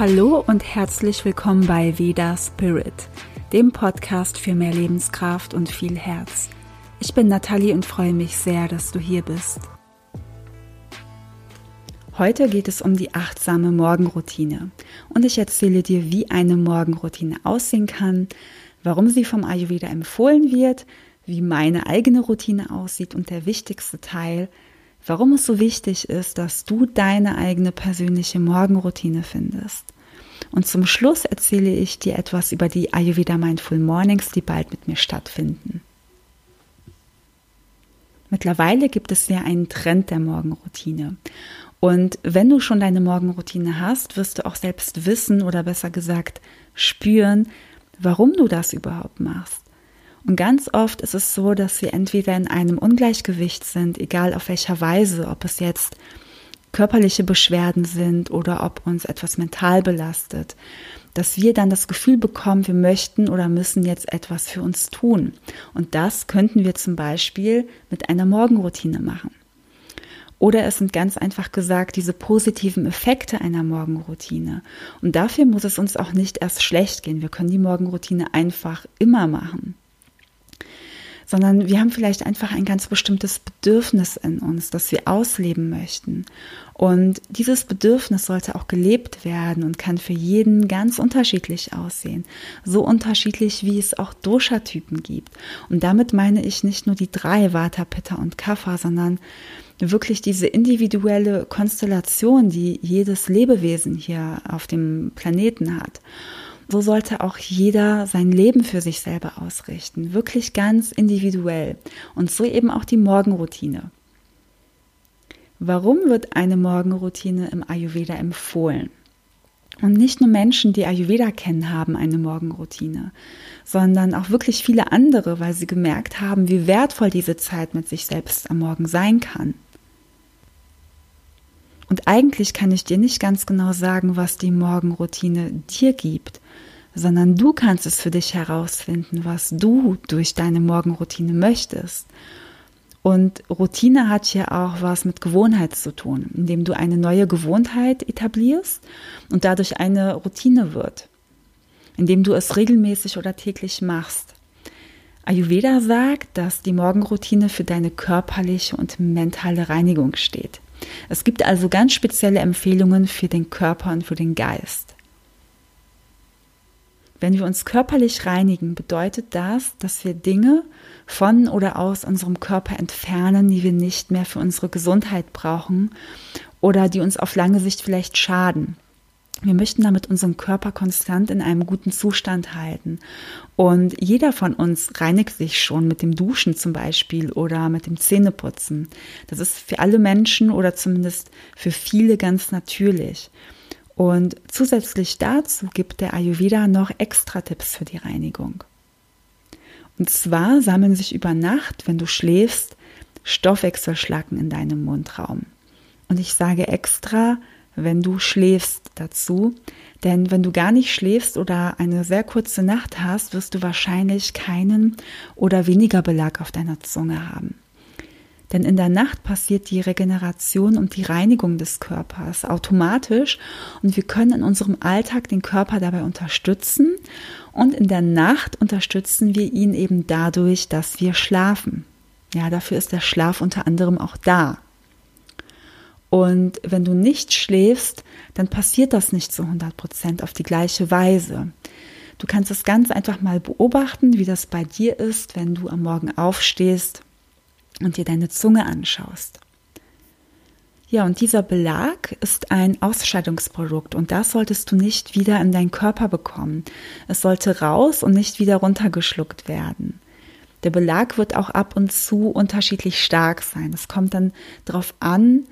Hallo und herzlich willkommen bei Veda Spirit, dem Podcast für mehr Lebenskraft und viel Herz. Ich bin Nathalie und freue mich sehr, dass du hier bist. Heute geht es um die achtsame Morgenroutine und ich erzähle dir, wie eine Morgenroutine aussehen kann, warum sie vom Ayurveda empfohlen wird, wie meine eigene Routine aussieht und der wichtigste Teil, warum es so wichtig ist, dass du deine eigene persönliche Morgenroutine findest. Und zum Schluss erzähle ich dir etwas über die Ayurveda Mindful Mornings, die bald mit mir stattfinden. Mittlerweile gibt es ja einen Trend der Morgenroutine. Und wenn du schon deine Morgenroutine hast, wirst du auch selbst wissen oder besser gesagt spüren, warum du das überhaupt machst. Und ganz oft ist es so, dass wir entweder in einem Ungleichgewicht sind, egal auf welcher Weise, ob es jetzt körperliche Beschwerden sind oder ob uns etwas mental belastet, dass wir dann das Gefühl bekommen, wir möchten oder müssen jetzt etwas für uns tun. Und das könnten wir zum Beispiel mit einer Morgenroutine machen. Oder es sind ganz einfach gesagt diese positiven Effekte einer Morgenroutine. Und dafür muss es uns auch nicht erst schlecht gehen. Wir können die Morgenroutine einfach immer machen sondern wir haben vielleicht einfach ein ganz bestimmtes Bedürfnis in uns, das wir ausleben möchten. Und dieses Bedürfnis sollte auch gelebt werden und kann für jeden ganz unterschiedlich aussehen. So unterschiedlich, wie es auch Dosha-Typen gibt. Und damit meine ich nicht nur die drei Vata, Pitta und Kapha, sondern wirklich diese individuelle Konstellation, die jedes Lebewesen hier auf dem Planeten hat so sollte auch jeder sein Leben für sich selber ausrichten, wirklich ganz individuell und so eben auch die Morgenroutine. Warum wird eine Morgenroutine im Ayurveda empfohlen? Und nicht nur Menschen, die Ayurveda kennen, haben eine Morgenroutine, sondern auch wirklich viele andere, weil sie gemerkt haben, wie wertvoll diese Zeit mit sich selbst am Morgen sein kann. Und eigentlich kann ich dir nicht ganz genau sagen, was die Morgenroutine dir gibt, sondern du kannst es für dich herausfinden, was du durch deine Morgenroutine möchtest. Und Routine hat hier auch was mit Gewohnheit zu tun, indem du eine neue Gewohnheit etablierst und dadurch eine Routine wird, indem du es regelmäßig oder täglich machst. Ayurveda sagt, dass die Morgenroutine für deine körperliche und mentale Reinigung steht. Es gibt also ganz spezielle Empfehlungen für den Körper und für den Geist. Wenn wir uns körperlich reinigen, bedeutet das, dass wir Dinge von oder aus unserem Körper entfernen, die wir nicht mehr für unsere Gesundheit brauchen oder die uns auf lange Sicht vielleicht schaden. Wir möchten damit unseren Körper konstant in einem guten Zustand halten. Und jeder von uns reinigt sich schon mit dem Duschen zum Beispiel oder mit dem Zähneputzen. Das ist für alle Menschen oder zumindest für viele ganz natürlich. Und zusätzlich dazu gibt der Ayurveda noch extra Tipps für die Reinigung. Und zwar sammeln sich über Nacht, wenn du schläfst, Stoffwechselschlacken in deinem Mundraum. Und ich sage extra, wenn du schläfst dazu, denn wenn du gar nicht schläfst oder eine sehr kurze Nacht hast, wirst du wahrscheinlich keinen oder weniger Belag auf deiner Zunge haben. Denn in der Nacht passiert die Regeneration und die Reinigung des Körpers automatisch und wir können in unserem Alltag den Körper dabei unterstützen und in der Nacht unterstützen wir ihn eben dadurch, dass wir schlafen. Ja, dafür ist der Schlaf unter anderem auch da. Und wenn du nicht schläfst, dann passiert das nicht zu 100 Prozent auf die gleiche Weise. Du kannst es ganz einfach mal beobachten, wie das bei dir ist, wenn du am Morgen aufstehst und dir deine Zunge anschaust. Ja, und dieser Belag ist ein Ausscheidungsprodukt und das solltest du nicht wieder in deinen Körper bekommen. Es sollte raus und nicht wieder runtergeschluckt werden. Der Belag wird auch ab und zu unterschiedlich stark sein. Es kommt dann darauf an,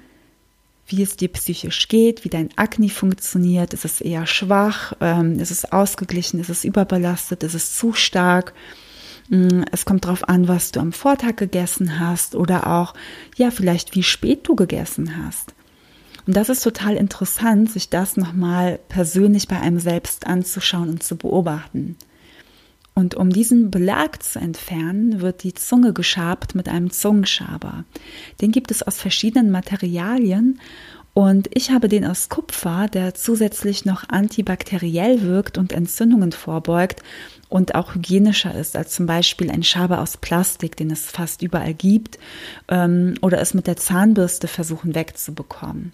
wie es dir psychisch geht, wie dein Akne funktioniert. Ist es eher schwach? Ähm, ist es ausgeglichen? Ist es überbelastet? Ist es zu stark? Mm, es kommt darauf an, was du am Vortag gegessen hast oder auch, ja, vielleicht wie spät du gegessen hast. Und das ist total interessant, sich das nochmal persönlich bei einem selbst anzuschauen und zu beobachten. Und um diesen Belag zu entfernen, wird die Zunge geschabt mit einem Zungenschaber. Den gibt es aus verschiedenen Materialien Und ich habe den aus Kupfer, der zusätzlich noch antibakteriell wirkt und Entzündungen vorbeugt und auch hygienischer ist als zum Beispiel ein Schaber aus Plastik, den es fast überall gibt, ähm, oder es mit der Zahnbürste versuchen wegzubekommen.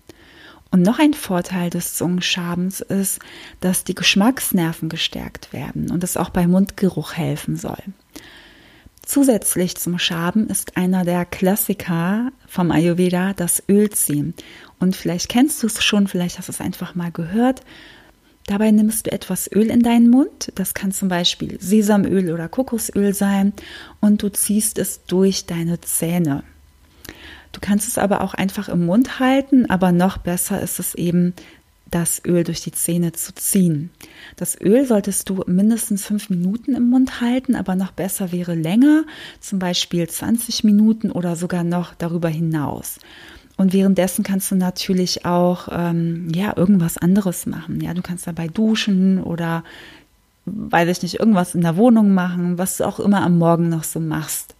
Und noch ein Vorteil des Zungenschabens ist, dass die Geschmacksnerven gestärkt werden und es auch bei Mundgeruch helfen soll. Zusätzlich zum Schaben ist einer der Klassiker vom Ayurveda das Ölziehen. Und vielleicht kennst du es schon, vielleicht hast du es einfach mal gehört. Dabei nimmst du etwas Öl in deinen Mund. Das kann zum Beispiel Sesamöl oder Kokosöl sein. Und du ziehst es durch deine Zähne. Du kannst es aber auch einfach im Mund halten, aber noch besser ist es eben, das Öl durch die Zähne zu ziehen. Das Öl solltest du mindestens fünf Minuten im Mund halten, aber noch besser wäre länger, zum Beispiel 20 Minuten oder sogar noch darüber hinaus. Und währenddessen kannst du natürlich auch ähm, ja irgendwas anderes machen. Ja, du kannst dabei duschen oder weiß ich nicht irgendwas in der Wohnung machen, was du auch immer am Morgen noch so machst.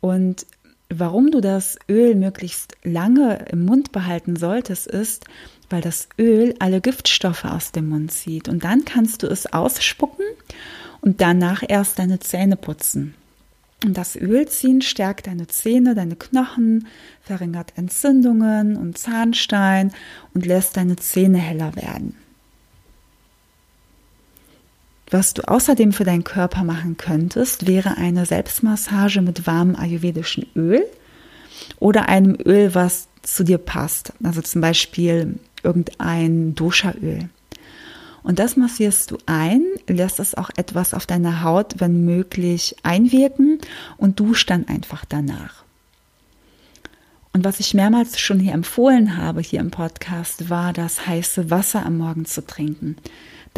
Und warum du das Öl möglichst lange im Mund behalten solltest, ist, weil das Öl alle Giftstoffe aus dem Mund zieht. Und dann kannst du es ausspucken und danach erst deine Zähne putzen. Und das Ölziehen stärkt deine Zähne, deine Knochen, verringert Entzündungen und Zahnstein und lässt deine Zähne heller werden. Was du außerdem für deinen Körper machen könntest, wäre eine Selbstmassage mit warmem ayurvedischen Öl oder einem Öl, was zu dir passt. Also zum Beispiel irgendein Doshaöl. Und das massierst du ein, lässt es auch etwas auf deiner Haut, wenn möglich, einwirken und duschst dann einfach danach. Und was ich mehrmals schon hier empfohlen habe, hier im Podcast, war das heiße Wasser am Morgen zu trinken.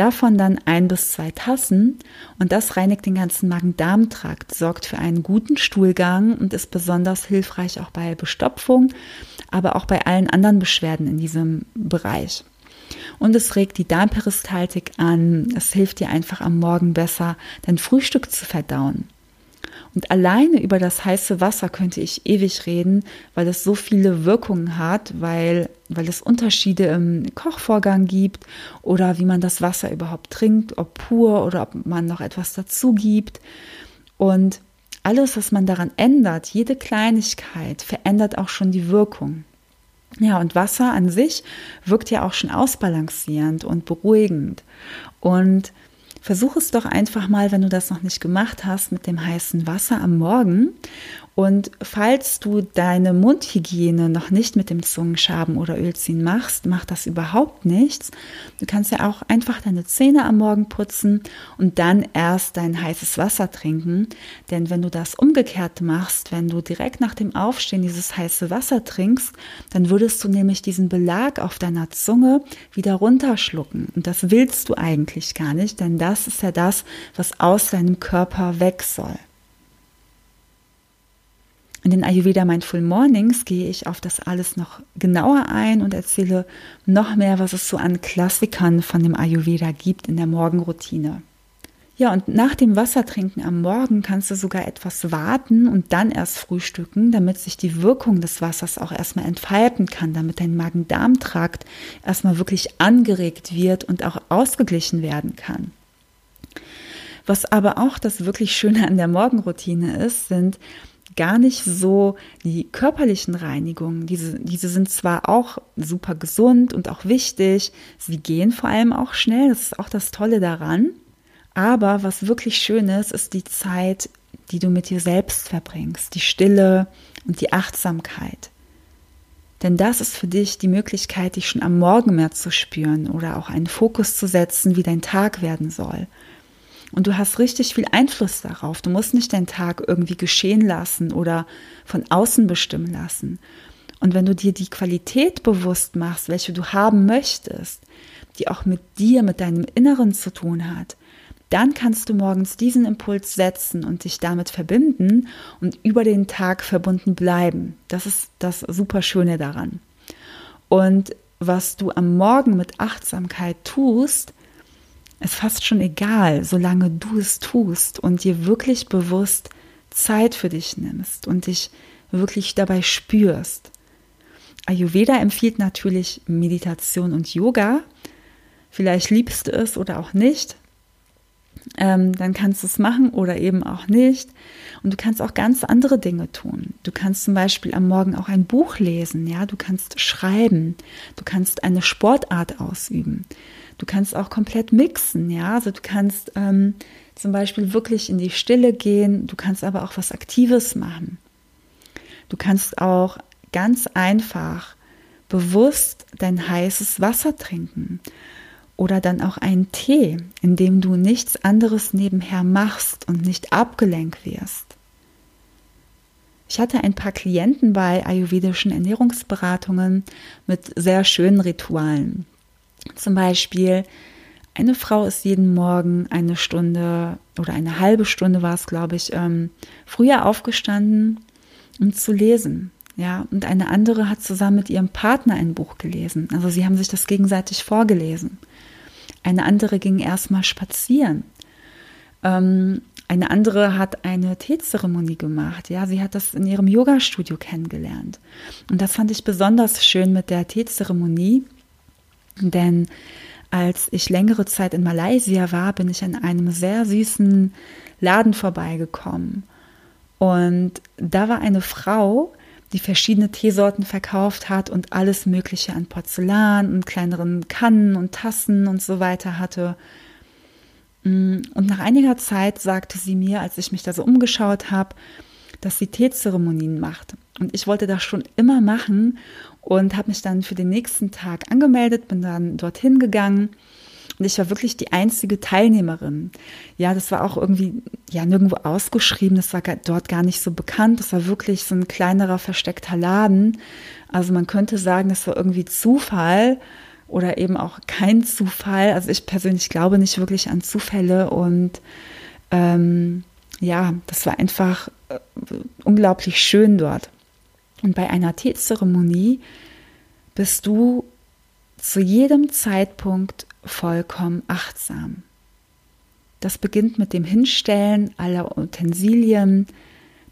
Davon dann ein bis zwei Tassen und das reinigt den ganzen Magen-Darm-Trakt, sorgt für einen guten Stuhlgang und ist besonders hilfreich auch bei Bestopfung, aber auch bei allen anderen Beschwerden in diesem Bereich. Und es regt die Darmperistaltik an, es hilft dir einfach am Morgen besser, dein Frühstück zu verdauen. Und alleine über das heiße Wasser könnte ich ewig reden, weil es so viele Wirkungen hat, weil, weil es Unterschiede im Kochvorgang gibt oder wie man das Wasser überhaupt trinkt, ob pur oder ob man noch etwas dazu gibt. Und alles, was man daran ändert, jede Kleinigkeit, verändert auch schon die Wirkung. Ja, und Wasser an sich wirkt ja auch schon ausbalancierend und beruhigend. Und Versuch es doch einfach mal, wenn du das noch nicht gemacht hast, mit dem heißen Wasser am Morgen und falls du deine Mundhygiene noch nicht mit dem Zungenschaben oder Ölziehen machst, macht das überhaupt nichts. Du kannst ja auch einfach deine Zähne am Morgen putzen und dann erst dein heißes Wasser trinken. Denn wenn du das umgekehrt machst, wenn du direkt nach dem Aufstehen dieses heiße Wasser trinkst, dann würdest du nämlich diesen Belag auf deiner Zunge wieder runterschlucken. Und das willst du eigentlich gar nicht, denn das ist ja das, was aus deinem Körper weg soll. In den Ayurveda Mindful Mornings gehe ich auf das alles noch genauer ein und erzähle noch mehr, was es so an Klassikern von dem Ayurveda gibt in der Morgenroutine. Ja, und nach dem Wassertrinken am Morgen kannst du sogar etwas warten und dann erst frühstücken, damit sich die Wirkung des Wassers auch erstmal entfalten kann, damit dein Magen-Darm-Trakt erstmal wirklich angeregt wird und auch ausgeglichen werden kann. Was aber auch das wirklich Schöne an der Morgenroutine ist, sind gar nicht so die körperlichen Reinigungen. Diese, diese sind zwar auch super gesund und auch wichtig, sie gehen vor allem auch schnell, das ist auch das Tolle daran. Aber was wirklich schön ist, ist die Zeit, die du mit dir selbst verbringst, die Stille und die Achtsamkeit. Denn das ist für dich die Möglichkeit, dich schon am Morgen mehr zu spüren oder auch einen Fokus zu setzen, wie dein Tag werden soll. Und du hast richtig viel Einfluss darauf. Du musst nicht deinen Tag irgendwie geschehen lassen oder von außen bestimmen lassen. Und wenn du dir die Qualität bewusst machst, welche du haben möchtest, die auch mit dir, mit deinem Inneren zu tun hat, dann kannst du morgens diesen Impuls setzen und dich damit verbinden und über den Tag verbunden bleiben. Das ist das Superschöne daran. Und was du am Morgen mit Achtsamkeit tust, ist fast schon egal, solange du es tust und dir wirklich bewusst Zeit für dich nimmst und dich wirklich dabei spürst. Ayurveda empfiehlt natürlich Meditation und Yoga. Vielleicht liebst du es oder auch nicht. Ähm, dann kannst du es machen oder eben auch nicht. Und du kannst auch ganz andere Dinge tun. Du kannst zum Beispiel am Morgen auch ein Buch lesen, ja, du kannst schreiben, du kannst eine Sportart ausüben. Du kannst auch komplett mixen, ja. Also du kannst ähm, zum Beispiel wirklich in die Stille gehen, du kannst aber auch was Aktives machen. Du kannst auch ganz einfach bewusst dein heißes Wasser trinken oder dann auch einen Tee, in dem du nichts anderes nebenher machst und nicht abgelenkt wirst. Ich hatte ein paar Klienten bei ayurvedischen Ernährungsberatungen mit sehr schönen Ritualen. Zum Beispiel, eine Frau ist jeden Morgen eine Stunde oder eine halbe Stunde war es, glaube ich, ähm, früher aufgestanden, um zu lesen. Ja, und eine andere hat zusammen mit ihrem Partner ein Buch gelesen. Also sie haben sich das gegenseitig vorgelesen. Eine andere ging erstmal spazieren. Ähm, eine andere hat eine Teezeremonie gemacht. Ja, sie hat das in ihrem Yoga-Studio kennengelernt. Und das fand ich besonders schön mit der Teezeremonie, denn als ich längere Zeit in Malaysia war, bin ich an einem sehr süßen Laden vorbeigekommen. Und da war eine Frau, die verschiedene Teesorten verkauft hat und alles Mögliche an Porzellan und kleineren Kannen und Tassen und so weiter hatte. Mm, und nach einiger Zeit sagte sie mir, als ich mich da so umgeschaut habe, dass sie Teezeremonien macht. Und ich wollte das schon immer machen und habe mich dann für den nächsten Tag angemeldet, bin dann dorthin gegangen und ich war wirklich die einzige Teilnehmerin. Ja, das war auch irgendwie ja nirgendwo ausgeschrieben, das war dort gar nicht so bekannt. Das war wirklich so ein kleinerer versteckter Laden. Also man könnte sagen, das war irgendwie Zufall oder eben auch kein Zufall. Also ich persönlich glaube nicht wirklich an Zufälle und ähm, ja, das war einfach äh, unglaublich schön dort. Und bei einer Teezeremonie bist du zu jedem Zeitpunkt vollkommen achtsam. Das beginnt mit dem Hinstellen aller Utensilien,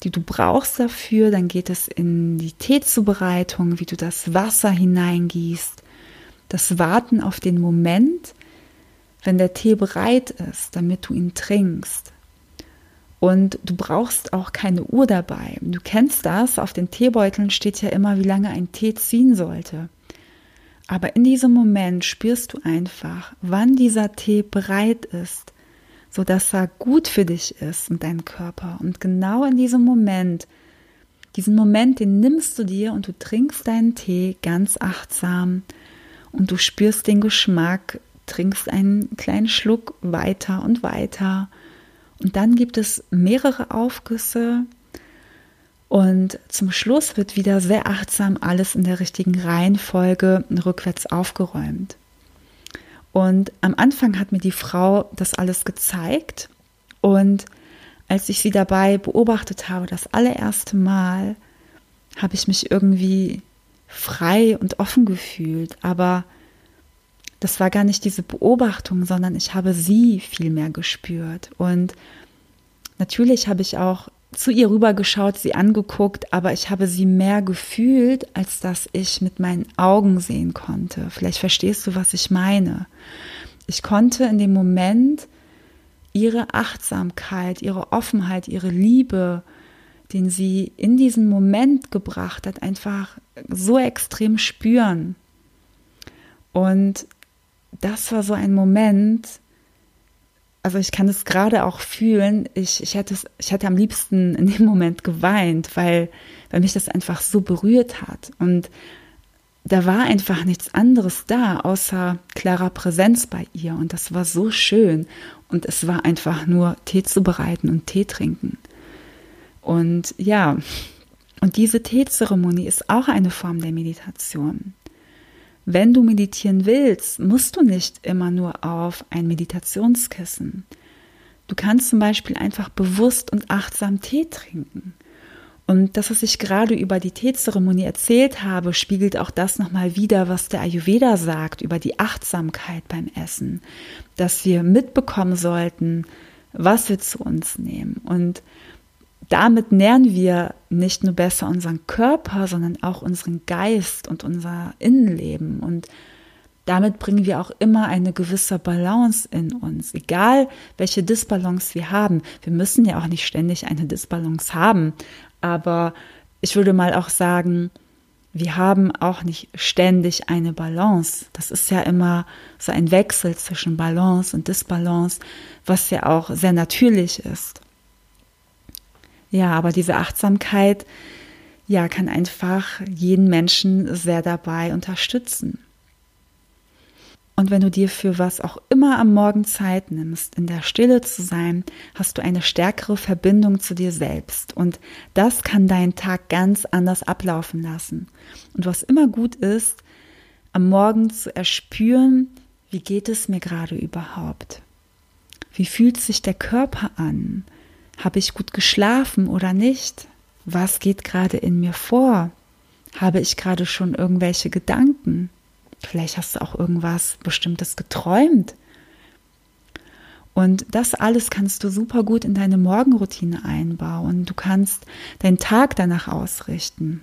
die du brauchst dafür. Dann geht es in die Teezubereitung, wie du das Wasser hineingießt, das Warten auf den Moment, wenn der Tee bereit ist, damit du ihn trinkst. Und du brauchst auch keine Uhr dabei. Du kennst das, auf den Teebeuteln steht ja immer, wie lange ein Tee ziehen sollte. Aber in diesem Moment spürst du einfach, wann dieser Tee bereit ist, so dass er gut für dich ist und dein Körper. Und genau in diesem Moment, diesen Moment, den nimmst du dir und du trinkst deinen Tee ganz achtsam und du spürst den Geschmack, trinkst einen kleinen Schluck weiter und weiter und dann gibt es mehrere Aufgüsse. Und zum Schluss wird wieder sehr achtsam alles in der richtigen Reihenfolge rückwärts aufgeräumt. Und am Anfang hat mir die Frau das alles gezeigt. Und als ich sie dabei beobachtet habe, das allererste Mal, habe ich mich irgendwie frei und offen gefühlt, aber das war gar nicht diese Beobachtung, sondern ich habe sie viel mehr gespürt. Und natürlich habe ich auch zu ihr rübergeschaut, sie angeguckt, aber ich habe sie mehr gefühlt, als dass ich mit meinen Augen sehen konnte. Vielleicht verstehst du, was ich meine. Ich konnte in dem Moment ihre Achtsamkeit, ihre Offenheit, ihre Liebe, den sie in diesen Moment gebracht hat, einfach so extrem spüren. Und das war so ein Moment, also ich kann es gerade auch fühlen, ich, ich, hätte ich hätte am liebsten in dem Moment geweint, weil, weil mich das einfach so berührt hat. Und da war einfach nichts anderes da, außer klarer Präsenz bei ihr. Und das war so schön. Und es war einfach nur Tee zu bereiten und Tee trinken. Und ja, und diese Teezeremonie ist auch eine Form der Meditation. Wenn du meditieren willst, musst du nicht immer nur auf ein Meditationskissen. Du kannst zum Beispiel einfach bewusst und achtsam Tee trinken. Und das, was ich gerade über die Teezeremonie erzählt habe, spiegelt auch das nochmal wieder, was der Ayurveda sagt über die Achtsamkeit beim Essen. Dass wir mitbekommen sollten, was wir zu uns nehmen. Und damit nähren wir nicht nur besser unseren Körper, sondern auch unseren Geist und unser Innenleben. Und damit bringen wir auch immer eine gewisse Balance in uns, egal welche Disbalance wir haben. Wir müssen ja auch nicht ständig eine Disbalance haben, aber ich würde mal auch sagen, wir haben auch nicht ständig eine Balance. Das ist ja immer so ein Wechsel zwischen Balance und Disbalance, was ja auch sehr natürlich ist. Ja, aber diese Achtsamkeit, ja, kann einfach jeden Menschen sehr dabei unterstützen. Und wenn du dir für was auch immer am Morgen Zeit nimmst, in der Stille zu sein, hast du eine stärkere Verbindung zu dir selbst. Und das kann deinen Tag ganz anders ablaufen lassen. Und was immer gut ist, am Morgen zu erspüren, wie geht es mir gerade überhaupt? Wie fühlt sich der Körper an? Habe ich gut geschlafen oder nicht? Was geht gerade in mir vor? Habe ich gerade schon irgendwelche Gedanken? Vielleicht hast du auch irgendwas Bestimmtes geträumt. Und das alles kannst du super gut in deine Morgenroutine einbauen. Du kannst deinen Tag danach ausrichten.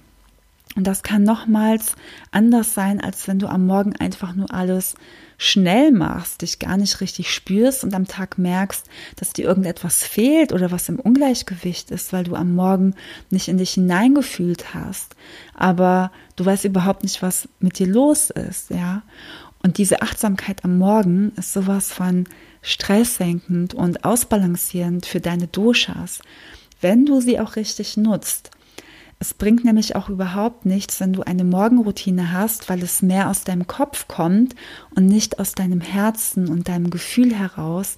Und das kann nochmals anders sein, als wenn du am Morgen einfach nur alles schnell machst, dich gar nicht richtig spürst und am Tag merkst, dass dir irgendetwas fehlt oder was im Ungleichgewicht ist, weil du am Morgen nicht in dich hineingefühlt hast. Aber du weißt überhaupt nicht, was mit dir los ist, ja. Und diese Achtsamkeit am Morgen ist sowas von stresssenkend und ausbalancierend für deine Doshas, wenn du sie auch richtig nutzt. Es bringt nämlich auch überhaupt nichts, wenn du eine Morgenroutine hast, weil es mehr aus deinem Kopf kommt und nicht aus deinem Herzen und deinem Gefühl heraus,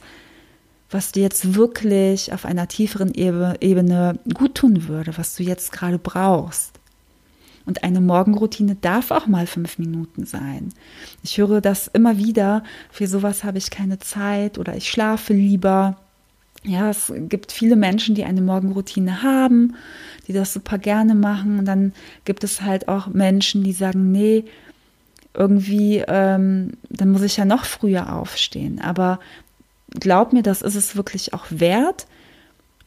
was dir jetzt wirklich auf einer tieferen Ebene gut tun würde, was du jetzt gerade brauchst. Und eine Morgenroutine darf auch mal fünf Minuten sein. Ich höre das immer wieder, für sowas habe ich keine Zeit oder ich schlafe lieber. Ja, es gibt viele Menschen, die eine Morgenroutine haben, die das super gerne machen. Und dann gibt es halt auch Menschen, die sagen, nee, irgendwie, ähm, dann muss ich ja noch früher aufstehen. Aber glaub mir, das ist es wirklich auch wert.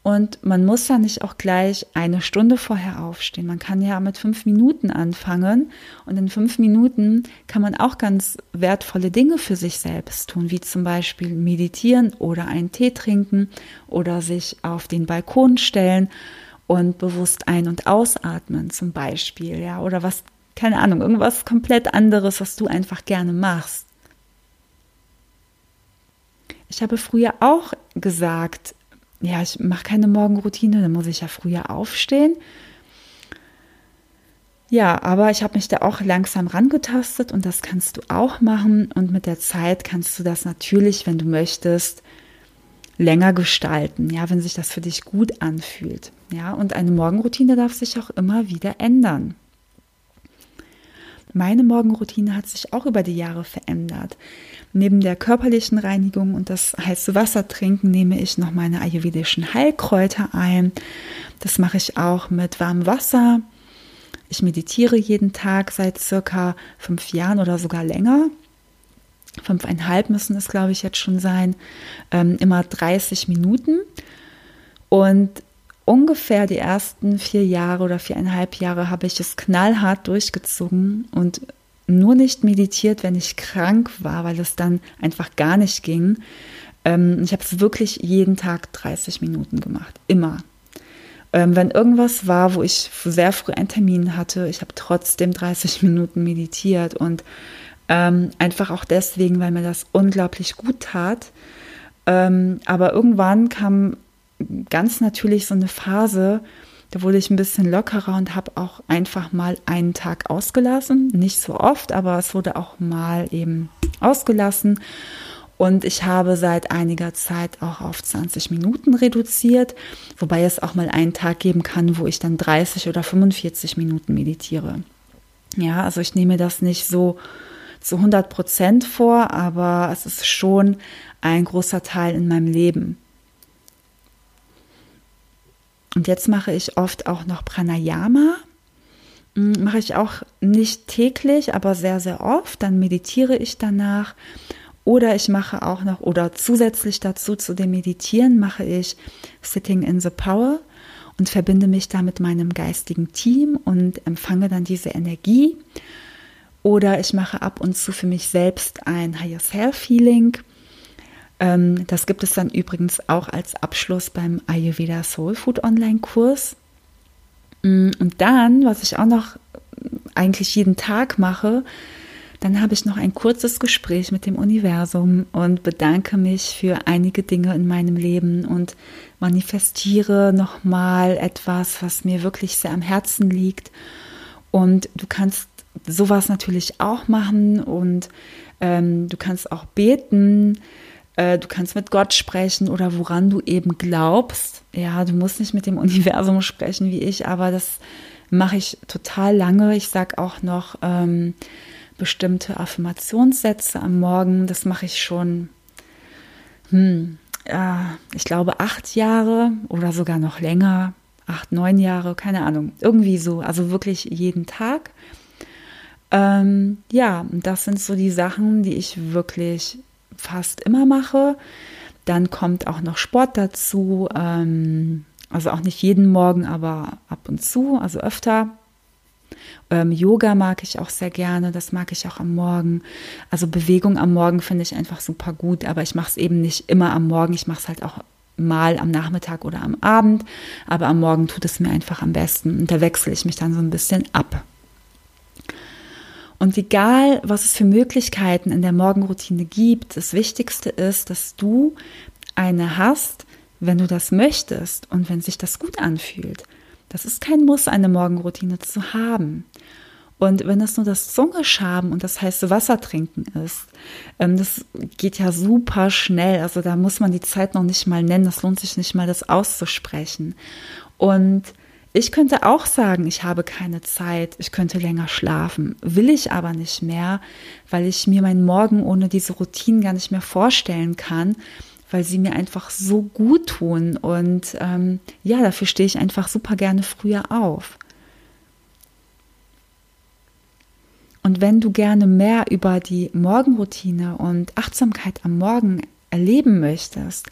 Und man muss ja nicht auch gleich eine Stunde vorher aufstehen. Man kann ja mit fünf Minuten anfangen. Und in fünf Minuten kann man auch ganz wertvolle Dinge für sich selbst tun, wie zum Beispiel meditieren oder einen Tee trinken oder sich auf den Balkon stellen und bewusst ein- und ausatmen zum Beispiel, ja, oder was, keine Ahnung, irgendwas komplett anderes, was du einfach gerne machst. Ich habe früher auch gesagt, ja, ich mache keine Morgenroutine, dann muss ich ja früher aufstehen. Ja, aber ich habe mich da auch langsam rangetastet und das kannst du auch machen. Und mit der Zeit kannst du das natürlich, wenn du möchtest, länger gestalten, ja, wenn sich das für dich gut anfühlt. Ja, und eine Morgenroutine darf sich auch immer wieder ändern. Meine Morgenroutine hat sich auch über die Jahre verändert. Neben der körperlichen Reinigung und das heiße Wasser trinken nehme ich noch meine ayurvedischen Heilkräuter ein. Das mache ich auch mit warmem Wasser. Ich meditiere jeden Tag seit circa fünf Jahren oder sogar länger fünfeinhalb müssen es, glaube ich, jetzt schon sein, ähm, immer 30 Minuten. Und ungefähr die ersten vier Jahre oder viereinhalb Jahre habe ich es knallhart durchgezogen und nur nicht meditiert, wenn ich krank war, weil es dann einfach gar nicht ging. Ähm, ich habe es wirklich jeden Tag 30 Minuten gemacht, immer. Ähm, wenn irgendwas war, wo ich sehr früh einen Termin hatte, ich habe trotzdem 30 Minuten meditiert und ähm, einfach auch deswegen, weil mir das unglaublich gut tat. Aber irgendwann kam ganz natürlich so eine Phase, da wurde ich ein bisschen lockerer und habe auch einfach mal einen Tag ausgelassen. Nicht so oft, aber es wurde auch mal eben ausgelassen. Und ich habe seit einiger Zeit auch auf 20 Minuten reduziert, wobei es auch mal einen Tag geben kann, wo ich dann 30 oder 45 Minuten meditiere. Ja, also ich nehme das nicht so zu 100 Prozent vor, aber es ist schon ein großer Teil in meinem Leben. Und jetzt mache ich oft auch noch Pranayama. Hm, mache ich auch nicht täglich, aber sehr, sehr oft. Dann meditiere ich danach. Oder ich mache auch noch, oder zusätzlich dazu zu dem Meditieren mache ich Sitting in the Power. und verbinde mich da mit meinem geistigen Team und empfange dann diese Energie. Oder ich mache ab und zu für mich selbst ein Higher Self Healing. Ähm, das gibt es dann übrigens auch als Abschluss beim Ayurveda Soul Food Online Kurs. Mm, und dann, was ich auch noch eigentlich jeden Tag mache, dann habe ich noch ein kurzes Gespräch mit dem Universum und bedanke mich für einige Dinge in meinem Leben und manifestiere nochmal etwas, was mir wirklich sehr am Herzen liegt. Und du kannst sowas natürlich auch machen und ähm, du kannst auch beten, äh, du kannst mit Gott sprechen oder woran du eben glaubst. Ja, du musst nicht mit dem Universum sprechen wie ich, aber das mache ich total lange. Ich sage auch noch, ähm, bestimmte Affirmationssätze am Morgen. Das mache ich schon, hm, äh, ich glaube, acht Jahre oder sogar noch länger, acht, neun Jahre, keine Ahnung, irgendwie so, also wirklich jeden Tag. Ähm, ja, das sind so die Sachen, die ich wirklich fast immer mache. Dann kommt auch noch Sport dazu, ähm, also auch nicht jeden Morgen, aber ab und zu, also öfter. Ähm, Yoga mag ich auch sehr gerne, das mag ich auch am Morgen. Also Bewegung am Morgen finde ich einfach super gut, aber ich mache es eben nicht immer am Morgen, ich mache es halt auch mal am Nachmittag oder am Abend, aber am Morgen tut es mir einfach am besten und da wechsle ich mich dann so ein bisschen ab. Und egal, was es für Möglichkeiten in der Morgenroutine gibt, das Wichtigste ist, dass du eine hast, wenn du das möchtest und wenn sich das gut anfühlt. Das ist kein Muss, eine Morgenroutine zu haben. Und wenn es nur das Zungeschaben und das heiße Wasser trinken ist, ähm, das geht ja super schnell. Also da muss man die Zeit noch nicht mal nennen. Das lohnt sich nicht mal, das auszusprechen. Und ich könnte auch sagen, ich habe keine Zeit, ich könnte länger schlafen, will ich aber nicht mehr, weil ich mir meinen Morgen ohne diese Routinen gar nicht mehr vorstellen kann weil sie mir einfach so gut tun. Und ähm, ja, dafür stehe ich einfach super gerne früher auf. Und wenn du gerne mehr über die Morgenroutine und Achtsamkeit am Morgen erleben möchtest,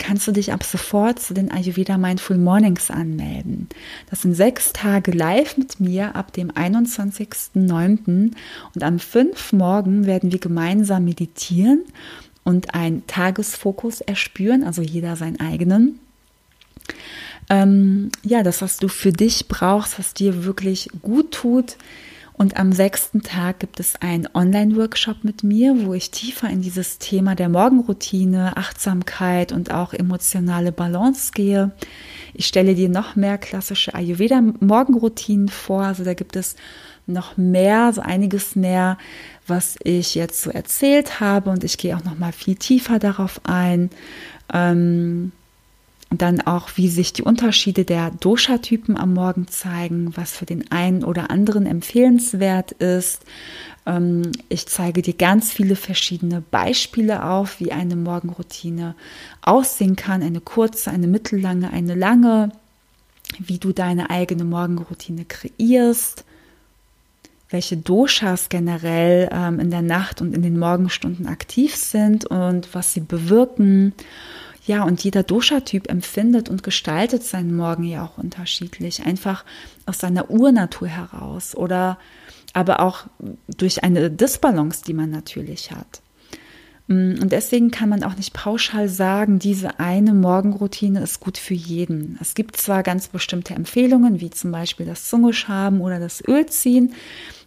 kannst du dich ab sofort zu den Ayurveda Mindful Mornings anmelden. Das sind sechs Tage live mit mir ab dem 21.09. Und am fünf Morgen werden wir gemeinsam meditieren und einen Tagesfokus erspüren, also jeder seinen eigenen. Ähm, ja, das, was du für dich brauchst, was dir wirklich gut tut. Und am sechsten Tag gibt es einen Online-Workshop mit mir, wo ich tiefer in dieses Thema der Morgenroutine, Achtsamkeit und auch emotionale Balance gehe. Ich stelle dir noch mehr klassische Ayurveda-Morgenroutinen vor. Also da gibt es noch mehr, so einiges mehr, was ich jetzt so erzählt habe und ich gehe auch noch mal viel tiefer darauf ein. Ähm, dann auch, wie sich die Unterschiede der Dosha-Typen am Morgen zeigen, was für den einen oder anderen empfehlenswert ist. Ähm, ich zeige dir ganz viele verschiedene Beispiele auf, wie eine Morgenroutine aussehen kann. Eine kurze, eine mittellange, eine lange, wie du deine eigene Morgenroutine kreierst welche Doshas generell ähm, in der Nacht und in den Morgenstunden aktiv sind und was sie bewirken. Ja, und jeder Dosha-Typ empfindet und gestaltet seinen Morgen ja auch unterschiedlich, einfach aus seiner Urnatur heraus oder aber auch durch eine Disbalance, die man natürlich hat. Mm, und deswegen kann man auch nicht pauschal sagen, diese eine Morgenroutine ist gut für jeden. Es gibt zwar ganz bestimmte Empfehlungen, wie zum Beispiel das Zungeschaben oder das Ölziehen,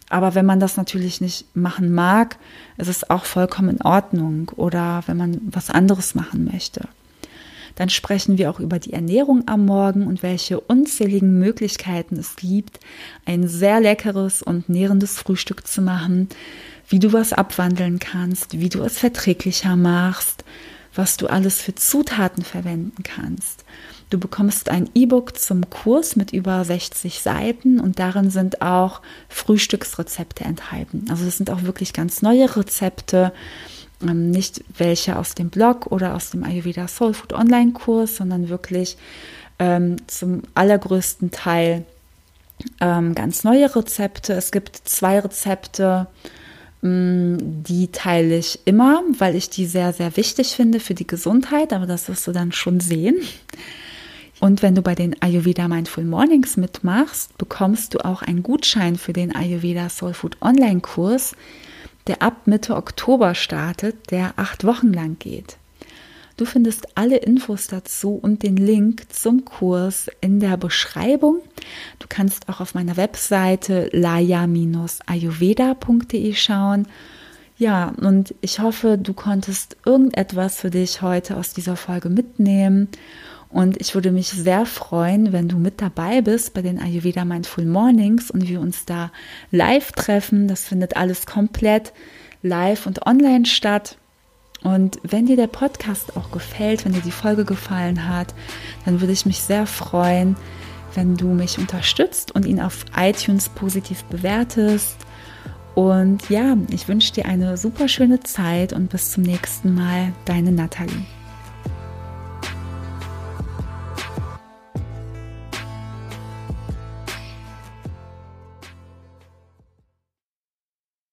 aber wenn man das natürlich nicht machen mag, ist es auch vollkommen in Ordnung. Oder wenn man was anderes machen möchte. Dann sprechen wir auch über die Ernährung am Morgen und welche unzähligen Möglichkeiten es gibt, ein sehr leckeres und nährendes Frühstück zu machen, wie du was abwandeln kannst, wie du es verträglicher machst, was du alles für Zutaten verwenden kannst. Du bekommst ein E-Book zum Kurs mit über 60 Seiten und darin sind auch Frühstücksrezepte enthalten. Also das sind auch wirklich ganz neue Rezepte, ähm, nicht welche aus dem Blog oder aus dem Ayurveda Soul Food Online Kurs, sondern wirklich ähm, zum allergrößten Teil ähm, ganz neue Rezepte. Es gibt zwei Rezepte, mm, die teile ich immer, weil ich die sehr, sehr wichtig finde für die Gesundheit, aber das wirst du dann schon sehen. Und wenn du bei den Ayurveda Mindful Mornings mitmachst, bekommst du auch einen Gutschein für den Ayurveda Soul Food Online Kurs, der ab Mitte Oktober startet, der acht Wochen lang geht. Du findest alle Infos dazu und den Link zum Kurs in der Beschreibung. Du kannst auch auf meiner Webseite laya-ayurveda.de schauen. Ja, und ich hoffe, du konntest irgendetwas für dich heute aus dieser Folge mitnehmen und ich würde mich sehr freuen, wenn du mit dabei bist bei den Ayurveda Mindful Mornings und wir uns da live treffen. Das findet alles komplett live und online statt. Und wenn dir der Podcast auch gefällt, wenn dir die Folge gefallen hat, dann würde ich mich sehr freuen, wenn du mich unterstützt und ihn auf iTunes positiv bewertest. Und ja, ich wünsche dir eine super schöne Zeit und bis zum nächsten Mal, deine Nathalie.